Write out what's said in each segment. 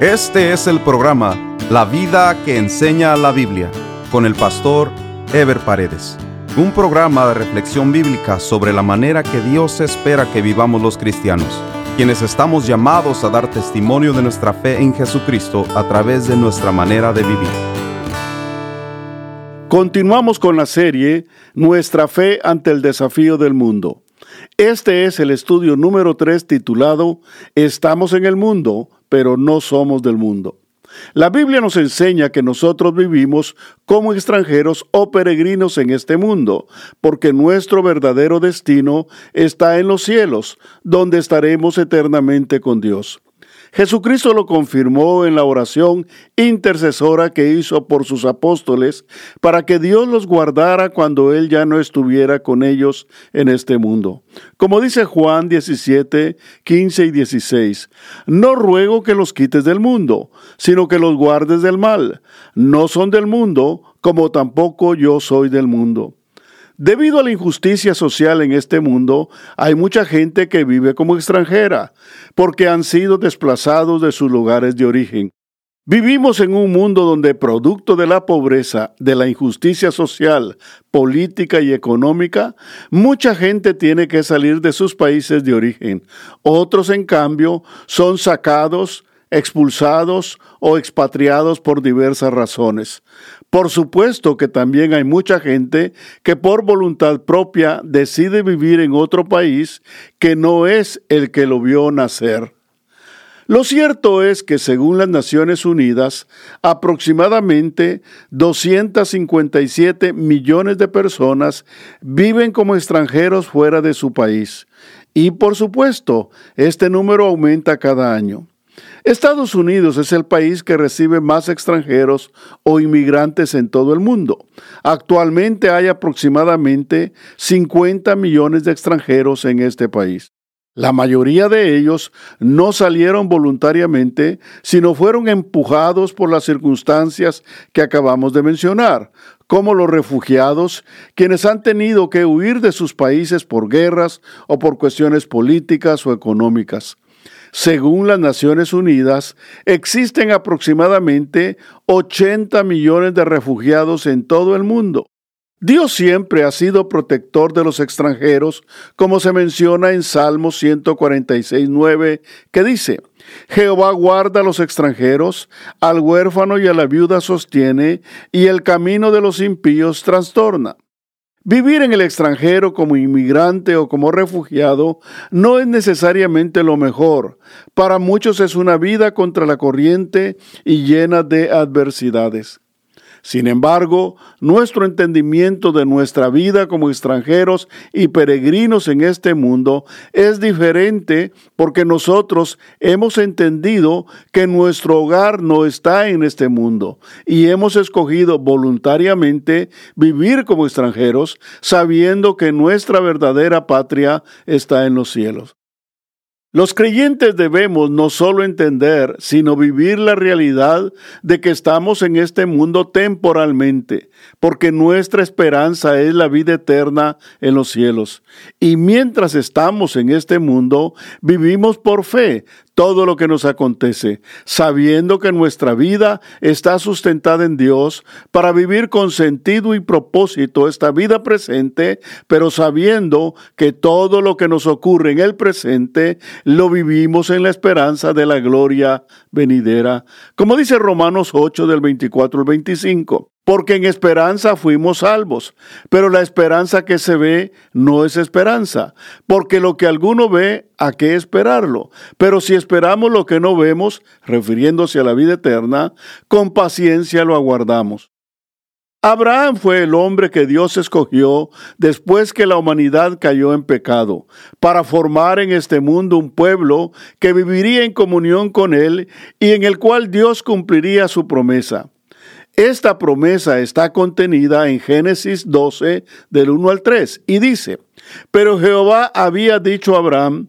Este es el programa La vida que enseña la Biblia con el pastor Ever Paredes. Un programa de reflexión bíblica sobre la manera que Dios espera que vivamos los cristianos, quienes estamos llamados a dar testimonio de nuestra fe en Jesucristo a través de nuestra manera de vivir. Continuamos con la serie Nuestra fe ante el desafío del mundo. Este es el estudio número 3 titulado Estamos en el mundo, pero no somos del mundo. La Biblia nos enseña que nosotros vivimos como extranjeros o peregrinos en este mundo, porque nuestro verdadero destino está en los cielos, donde estaremos eternamente con Dios. Jesucristo lo confirmó en la oración intercesora que hizo por sus apóstoles para que Dios los guardara cuando Él ya no estuviera con ellos en este mundo. Como dice Juan 17, 15 y 16, no ruego que los quites del mundo, sino que los guardes del mal. No son del mundo, como tampoco yo soy del mundo. Debido a la injusticia social en este mundo, hay mucha gente que vive como extranjera, porque han sido desplazados de sus lugares de origen. Vivimos en un mundo donde, producto de la pobreza, de la injusticia social, política y económica, mucha gente tiene que salir de sus países de origen. Otros, en cambio, son sacados, expulsados o expatriados por diversas razones. Por supuesto que también hay mucha gente que por voluntad propia decide vivir en otro país que no es el que lo vio nacer. Lo cierto es que según las Naciones Unidas, aproximadamente 257 millones de personas viven como extranjeros fuera de su país. Y por supuesto, este número aumenta cada año. Estados Unidos es el país que recibe más extranjeros o inmigrantes en todo el mundo. Actualmente hay aproximadamente 50 millones de extranjeros en este país. La mayoría de ellos no salieron voluntariamente, sino fueron empujados por las circunstancias que acabamos de mencionar, como los refugiados, quienes han tenido que huir de sus países por guerras o por cuestiones políticas o económicas. Según las Naciones Unidas, existen aproximadamente 80 millones de refugiados en todo el mundo. Dios siempre ha sido protector de los extranjeros, como se menciona en Salmo 146.9, que dice, Jehová guarda a los extranjeros, al huérfano y a la viuda sostiene, y el camino de los impíos trastorna. Vivir en el extranjero como inmigrante o como refugiado no es necesariamente lo mejor. Para muchos es una vida contra la corriente y llena de adversidades. Sin embargo, nuestro entendimiento de nuestra vida como extranjeros y peregrinos en este mundo es diferente porque nosotros hemos entendido que nuestro hogar no está en este mundo y hemos escogido voluntariamente vivir como extranjeros sabiendo que nuestra verdadera patria está en los cielos. Los creyentes debemos no solo entender, sino vivir la realidad de que estamos en este mundo temporalmente, porque nuestra esperanza es la vida eterna en los cielos. Y mientras estamos en este mundo, vivimos por fe, todo lo que nos acontece, sabiendo que nuestra vida está sustentada en Dios para vivir con sentido y propósito esta vida presente, pero sabiendo que todo lo que nos ocurre en el presente lo vivimos en la esperanza de la gloria venidera, como dice Romanos 8 del 24 al 25 porque en esperanza fuimos salvos. Pero la esperanza que se ve no es esperanza, porque lo que alguno ve, ¿a qué esperarlo? Pero si esperamos lo que no vemos, refiriéndose a la vida eterna, con paciencia lo aguardamos. Abraham fue el hombre que Dios escogió después que la humanidad cayó en pecado, para formar en este mundo un pueblo que viviría en comunión con él y en el cual Dios cumpliría su promesa. Esta promesa está contenida en Génesis 12 del 1 al 3 y dice, pero Jehová había dicho a Abraham,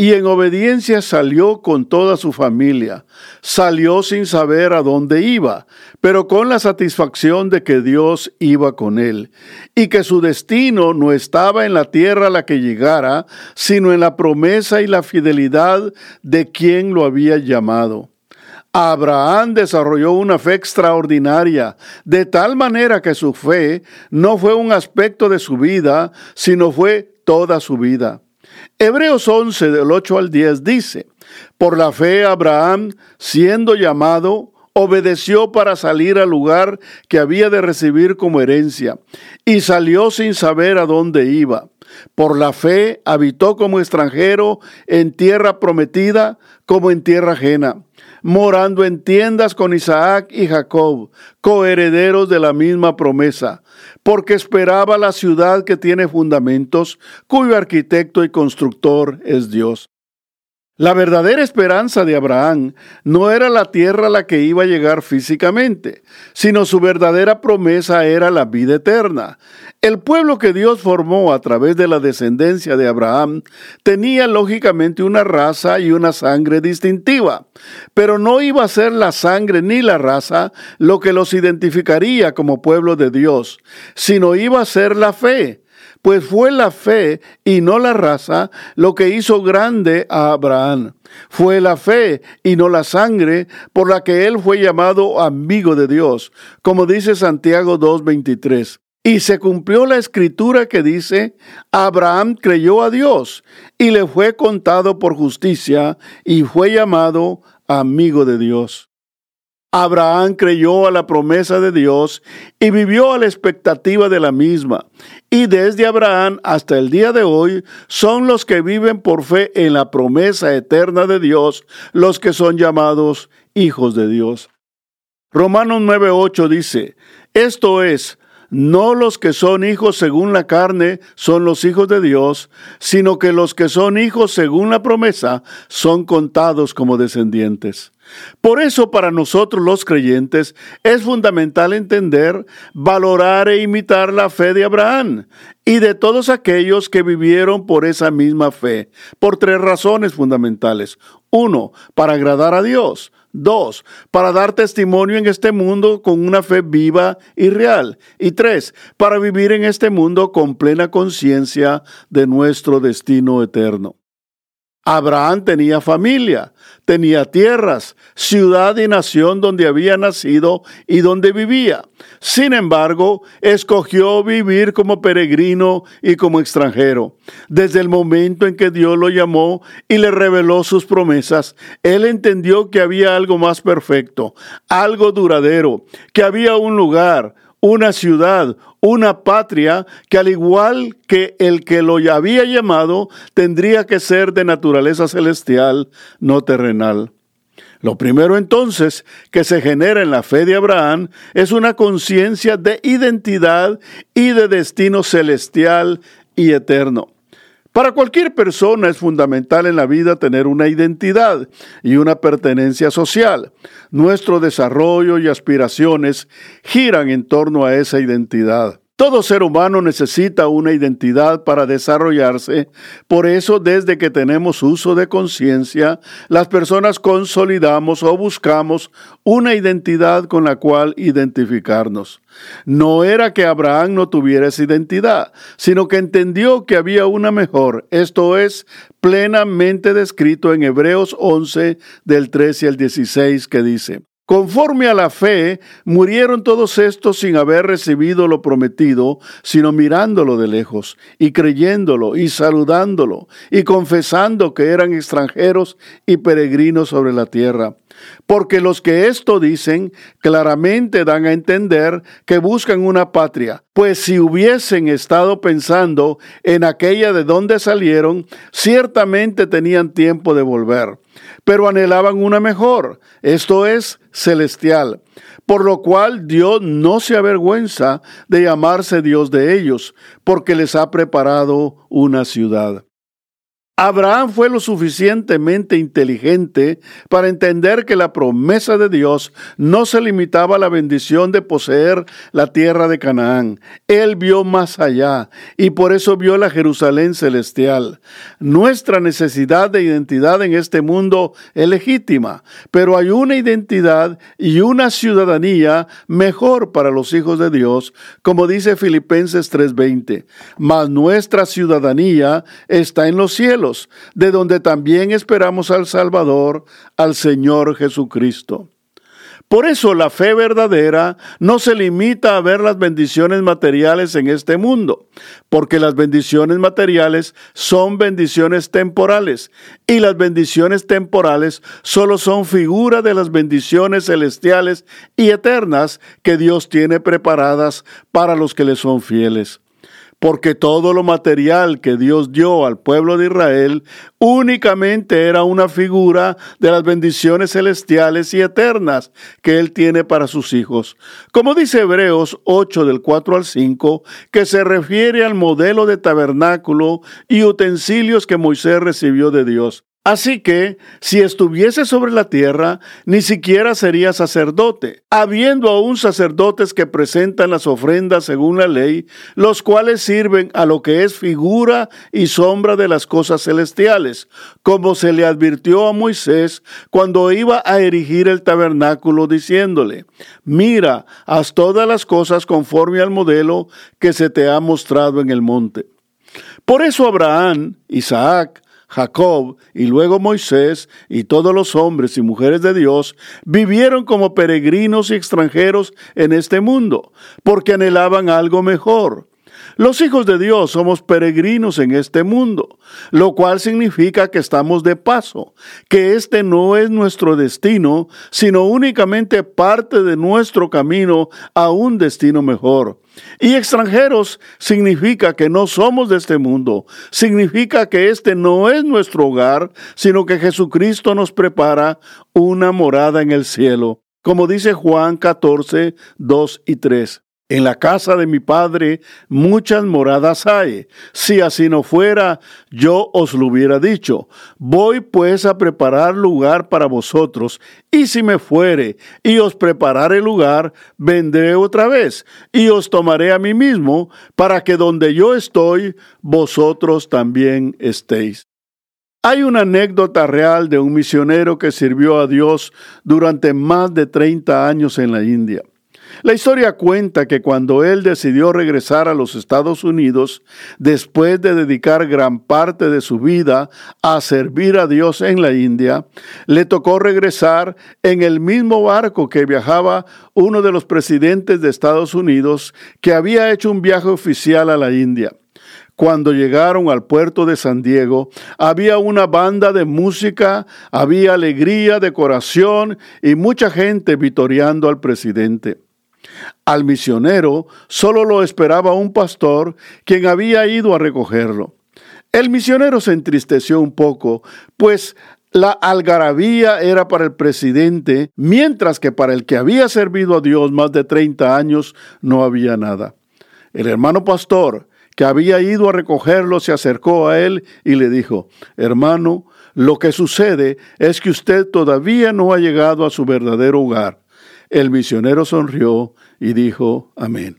y en obediencia salió con toda su familia. Salió sin saber a dónde iba, pero con la satisfacción de que Dios iba con él, y que su destino no estaba en la tierra a la que llegara, sino en la promesa y la fidelidad de quien lo había llamado. Abraham desarrolló una fe extraordinaria, de tal manera que su fe no fue un aspecto de su vida, sino fue toda su vida. Hebreos 11 del 8 al 10 dice, por la fe Abraham, siendo llamado, obedeció para salir al lugar que había de recibir como herencia, y salió sin saber a dónde iba. Por la fe habitó como extranjero en tierra prometida como en tierra ajena, morando en tiendas con Isaac y Jacob, coherederos de la misma promesa porque esperaba la ciudad que tiene fundamentos, cuyo arquitecto y constructor es Dios. La verdadera esperanza de Abraham no era la tierra a la que iba a llegar físicamente, sino su verdadera promesa era la vida eterna. El pueblo que Dios formó a través de la descendencia de Abraham tenía lógicamente una raza y una sangre distintiva, pero no iba a ser la sangre ni la raza lo que los identificaría como pueblo de Dios, sino iba a ser la fe pues fue la fe y no la raza lo que hizo grande a Abraham. Fue la fe y no la sangre por la que él fue llamado amigo de Dios, como dice Santiago 2.23. Y se cumplió la escritura que dice, Abraham creyó a Dios y le fue contado por justicia y fue llamado amigo de Dios. Abraham creyó a la promesa de Dios y vivió a la expectativa de la misma. Y desde Abraham hasta el día de hoy son los que viven por fe en la promesa eterna de Dios, los que son llamados hijos de Dios. Romanos 9:8 dice, esto es, no los que son hijos según la carne son los hijos de Dios, sino que los que son hijos según la promesa son contados como descendientes. Por eso para nosotros los creyentes es fundamental entender, valorar e imitar la fe de Abraham y de todos aquellos que vivieron por esa misma fe, por tres razones fundamentales. Uno, para agradar a Dios. Dos, para dar testimonio en este mundo con una fe viva y real. Y tres, para vivir en este mundo con plena conciencia de nuestro destino eterno. Abraham tenía familia, tenía tierras, ciudad y nación donde había nacido y donde vivía. Sin embargo, escogió vivir como peregrino y como extranjero. Desde el momento en que Dios lo llamó y le reveló sus promesas, él entendió que había algo más perfecto, algo duradero, que había un lugar, una ciudad, una patria que al igual que el que lo había llamado, tendría que ser de naturaleza celestial, no terrenal. Lo primero entonces que se genera en la fe de Abraham es una conciencia de identidad y de destino celestial y eterno. Para cualquier persona es fundamental en la vida tener una identidad y una pertenencia social. Nuestro desarrollo y aspiraciones giran en torno a esa identidad. Todo ser humano necesita una identidad para desarrollarse, por eso desde que tenemos uso de conciencia, las personas consolidamos o buscamos una identidad con la cual identificarnos. No era que Abraham no tuviera esa identidad, sino que entendió que había una mejor, esto es plenamente descrito en Hebreos 11 del 13 al 16 que dice, Conforme a la fe, murieron todos estos sin haber recibido lo prometido, sino mirándolo de lejos, y creyéndolo, y saludándolo, y confesando que eran extranjeros y peregrinos sobre la tierra. Porque los que esto dicen claramente dan a entender que buscan una patria, pues si hubiesen estado pensando en aquella de donde salieron, ciertamente tenían tiempo de volver pero anhelaban una mejor, esto es, celestial, por lo cual Dios no se avergüenza de llamarse Dios de ellos, porque les ha preparado una ciudad. Abraham fue lo suficientemente inteligente para entender que la promesa de Dios no se limitaba a la bendición de poseer la tierra de Canaán. Él vio más allá y por eso vio la Jerusalén celestial. Nuestra necesidad de identidad en este mundo es legítima, pero hay una identidad y una ciudadanía mejor para los hijos de Dios, como dice Filipenses 3:20. Mas nuestra ciudadanía está en los cielos de donde también esperamos al Salvador, al Señor Jesucristo. Por eso la fe verdadera no se limita a ver las bendiciones materiales en este mundo, porque las bendiciones materiales son bendiciones temporales y las bendiciones temporales solo son figura de las bendiciones celestiales y eternas que Dios tiene preparadas para los que le son fieles porque todo lo material que Dios dio al pueblo de Israel únicamente era una figura de las bendiciones celestiales y eternas que Él tiene para sus hijos. Como dice Hebreos 8 del 4 al 5, que se refiere al modelo de tabernáculo y utensilios que Moisés recibió de Dios. Así que, si estuviese sobre la tierra, ni siquiera sería sacerdote, habiendo aún sacerdotes que presentan las ofrendas según la ley, los cuales sirven a lo que es figura y sombra de las cosas celestiales, como se le advirtió a Moisés cuando iba a erigir el tabernáculo, diciéndole, mira, haz todas las cosas conforme al modelo que se te ha mostrado en el monte. Por eso Abraham, Isaac, Jacob y luego Moisés y todos los hombres y mujeres de Dios vivieron como peregrinos y extranjeros en este mundo, porque anhelaban algo mejor. Los hijos de Dios somos peregrinos en este mundo, lo cual significa que estamos de paso, que este no es nuestro destino, sino únicamente parte de nuestro camino a un destino mejor. Y extranjeros significa que no somos de este mundo, significa que este no es nuestro hogar, sino que Jesucristo nos prepara una morada en el cielo, como dice Juan 14, 2 y 3. En la casa de mi Padre muchas moradas hay. Si así no fuera, yo os lo hubiera dicho. Voy pues a preparar lugar para vosotros. Y si me fuere y os preparare lugar, vendré otra vez y os tomaré a mí mismo, para que donde yo estoy, vosotros también estéis. Hay una anécdota real de un misionero que sirvió a Dios durante más de 30 años en la India. La historia cuenta que cuando él decidió regresar a los Estados Unidos, después de dedicar gran parte de su vida a servir a Dios en la India, le tocó regresar en el mismo barco que viajaba uno de los presidentes de Estados Unidos que había hecho un viaje oficial a la India. Cuando llegaron al puerto de San Diego, había una banda de música, había alegría, decoración y mucha gente vitoreando al presidente. Al misionero solo lo esperaba un pastor quien había ido a recogerlo. El misionero se entristeció un poco, pues la algarabía era para el presidente, mientras que para el que había servido a Dios más de 30 años no había nada. El hermano pastor, que había ido a recogerlo, se acercó a él y le dijo, hermano, lo que sucede es que usted todavía no ha llegado a su verdadero hogar. El misionero sonrió y dijo, amén.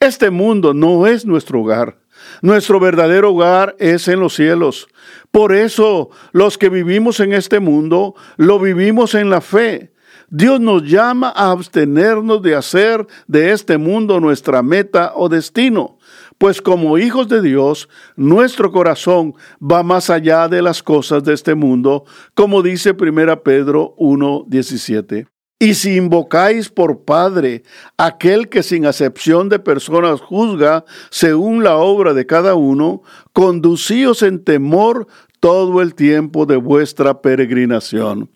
Este mundo no es nuestro hogar. Nuestro verdadero hogar es en los cielos. Por eso los que vivimos en este mundo lo vivimos en la fe. Dios nos llama a abstenernos de hacer de este mundo nuestra meta o destino, pues como hijos de Dios, nuestro corazón va más allá de las cosas de este mundo, como dice 1 Pedro 1.17. Y si invocáis por Padre aquel que sin acepción de personas juzga según la obra de cada uno, conducíos en temor todo el tiempo de vuestra peregrinación.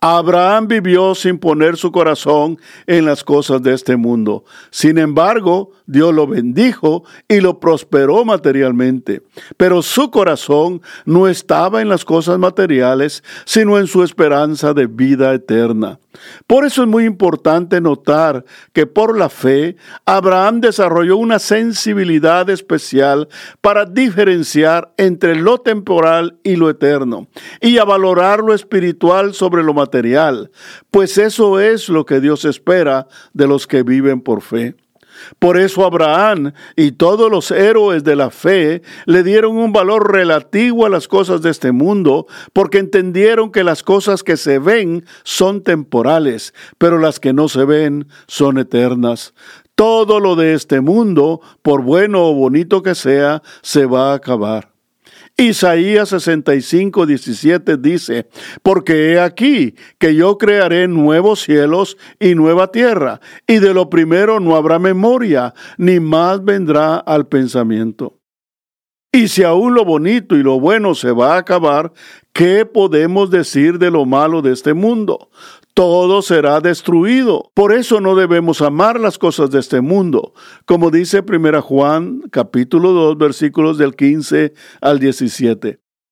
Abraham vivió sin poner su corazón en las cosas de este mundo. Sin embargo, Dios lo bendijo y lo prosperó materialmente. Pero su corazón no estaba en las cosas materiales, sino en su esperanza de vida eterna. Por eso es muy importante notar que por la fe, Abraham desarrolló una sensibilidad especial para diferenciar entre lo temporal y lo eterno, y a valorar lo espiritual sobre lo material, pues eso es lo que Dios espera de los que viven por fe. Por eso Abraham y todos los héroes de la fe le dieron un valor relativo a las cosas de este mundo, porque entendieron que las cosas que se ven son temporales, pero las que no se ven son eternas. Todo lo de este mundo, por bueno o bonito que sea, se va a acabar. Isaías 65, 17 dice, porque he aquí que yo crearé nuevos cielos y nueva tierra, y de lo primero no habrá memoria, ni más vendrá al pensamiento. Y si aún lo bonito y lo bueno se va a acabar, ¿qué podemos decir de lo malo de este mundo? Todo será destruido. Por eso no debemos amar las cosas de este mundo, como dice 1 Juan capítulo 2 versículos del 15 al 17.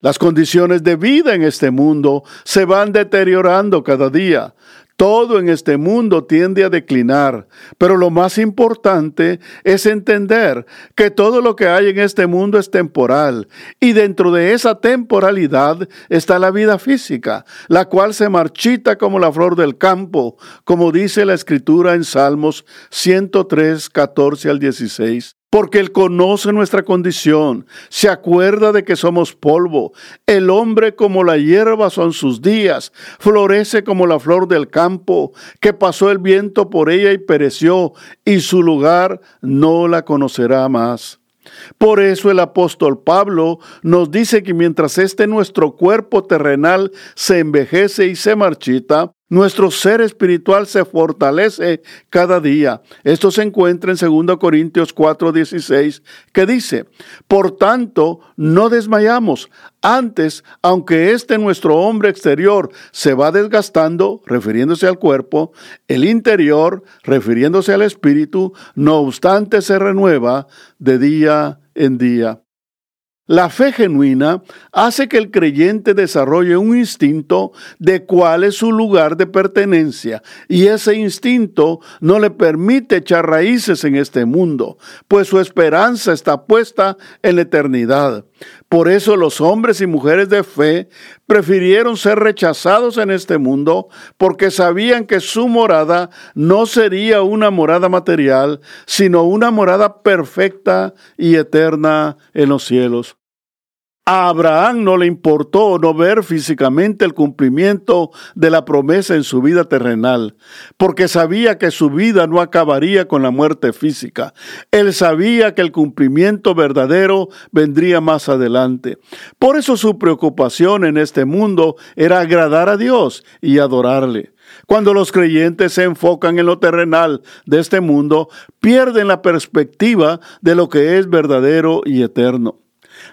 Las condiciones de vida en este mundo se van deteriorando cada día. Todo en este mundo tiende a declinar, pero lo más importante es entender que todo lo que hay en este mundo es temporal y dentro de esa temporalidad está la vida física, la cual se marchita como la flor del campo, como dice la escritura en Salmos 103, 14 al 16 porque Él conoce nuestra condición, se acuerda de que somos polvo. El hombre como la hierba son sus días, florece como la flor del campo, que pasó el viento por ella y pereció, y su lugar no la conocerá más. Por eso el apóstol Pablo nos dice que mientras este nuestro cuerpo terrenal se envejece y se marchita, nuestro ser espiritual se fortalece cada día. Esto se encuentra en 2 Corintios 4:16, que dice, Por tanto, no desmayamos. Antes, aunque este nuestro hombre exterior se va desgastando, refiriéndose al cuerpo, el interior, refiriéndose al espíritu, no obstante se renueva de día en día. La fe genuina hace que el creyente desarrolle un instinto de cuál es su lugar de pertenencia y ese instinto no le permite echar raíces en este mundo, pues su esperanza está puesta en la eternidad. Por eso los hombres y mujeres de fe prefirieron ser rechazados en este mundo porque sabían que su morada no sería una morada material, sino una morada perfecta y eterna en los cielos. A Abraham no le importó no ver físicamente el cumplimiento de la promesa en su vida terrenal, porque sabía que su vida no acabaría con la muerte física. Él sabía que el cumplimiento verdadero vendría más adelante. Por eso su preocupación en este mundo era agradar a Dios y adorarle. Cuando los creyentes se enfocan en lo terrenal de este mundo, pierden la perspectiva de lo que es verdadero y eterno.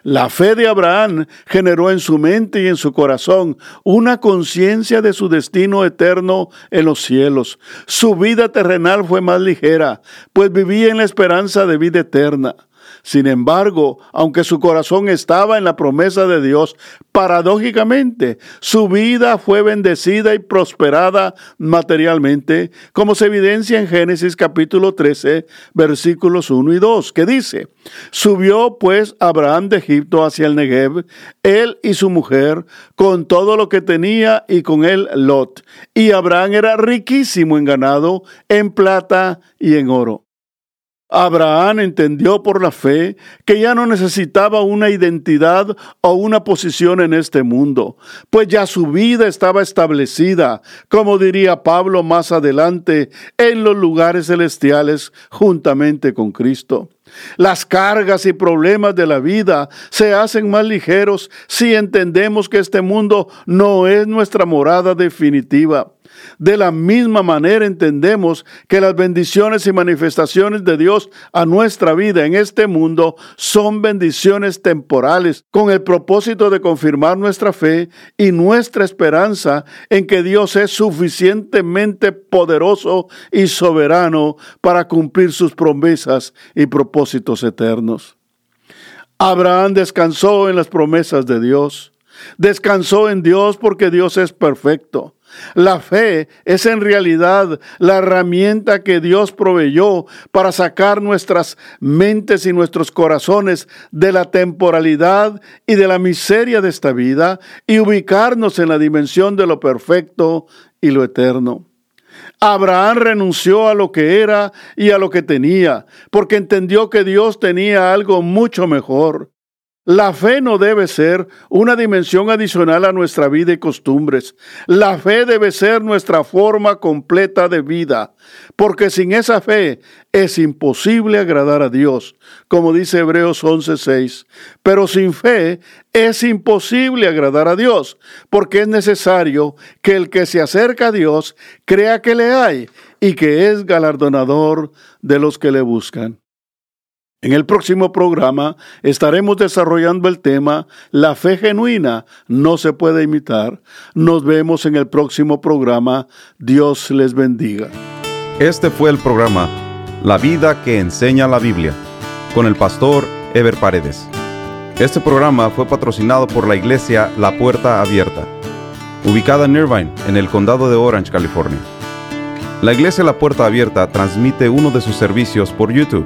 La fe de Abraham generó en su mente y en su corazón una conciencia de su destino eterno en los cielos. Su vida terrenal fue más ligera, pues vivía en la esperanza de vida eterna. Sin embargo, aunque su corazón estaba en la promesa de Dios, paradójicamente su vida fue bendecida y prosperada materialmente, como se evidencia en Génesis capítulo 13, versículos 1 y 2, que dice, Subió pues Abraham de Egipto hacia el Negev, él y su mujer, con todo lo que tenía y con él Lot. Y Abraham era riquísimo en ganado, en plata y en oro. Abraham entendió por la fe que ya no necesitaba una identidad o una posición en este mundo, pues ya su vida estaba establecida, como diría Pablo más adelante, en los lugares celestiales juntamente con Cristo. Las cargas y problemas de la vida se hacen más ligeros si entendemos que este mundo no es nuestra morada definitiva. De la misma manera entendemos que las bendiciones y manifestaciones de Dios a nuestra vida en este mundo son bendiciones temporales con el propósito de confirmar nuestra fe y nuestra esperanza en que Dios es suficientemente poderoso y soberano para cumplir sus promesas y propósitos eternos. Abraham descansó en las promesas de Dios. Descansó en Dios porque Dios es perfecto. La fe es en realidad la herramienta que Dios proveyó para sacar nuestras mentes y nuestros corazones de la temporalidad y de la miseria de esta vida y ubicarnos en la dimensión de lo perfecto y lo eterno. Abraham renunció a lo que era y a lo que tenía, porque entendió que Dios tenía algo mucho mejor. La fe no debe ser una dimensión adicional a nuestra vida y costumbres. La fe debe ser nuestra forma completa de vida, porque sin esa fe es imposible agradar a Dios, como dice Hebreos 11:6. Pero sin fe es imposible agradar a Dios, porque es necesario que el que se acerca a Dios crea que le hay y que es galardonador de los que le buscan. En el próximo programa estaremos desarrollando el tema La fe genuina no se puede imitar. Nos vemos en el próximo programa. Dios les bendiga. Este fue el programa La vida que enseña la Biblia con el pastor Ever Paredes. Este programa fue patrocinado por la iglesia La Puerta Abierta, ubicada en Irvine, en el condado de Orange, California. La iglesia La Puerta Abierta transmite uno de sus servicios por YouTube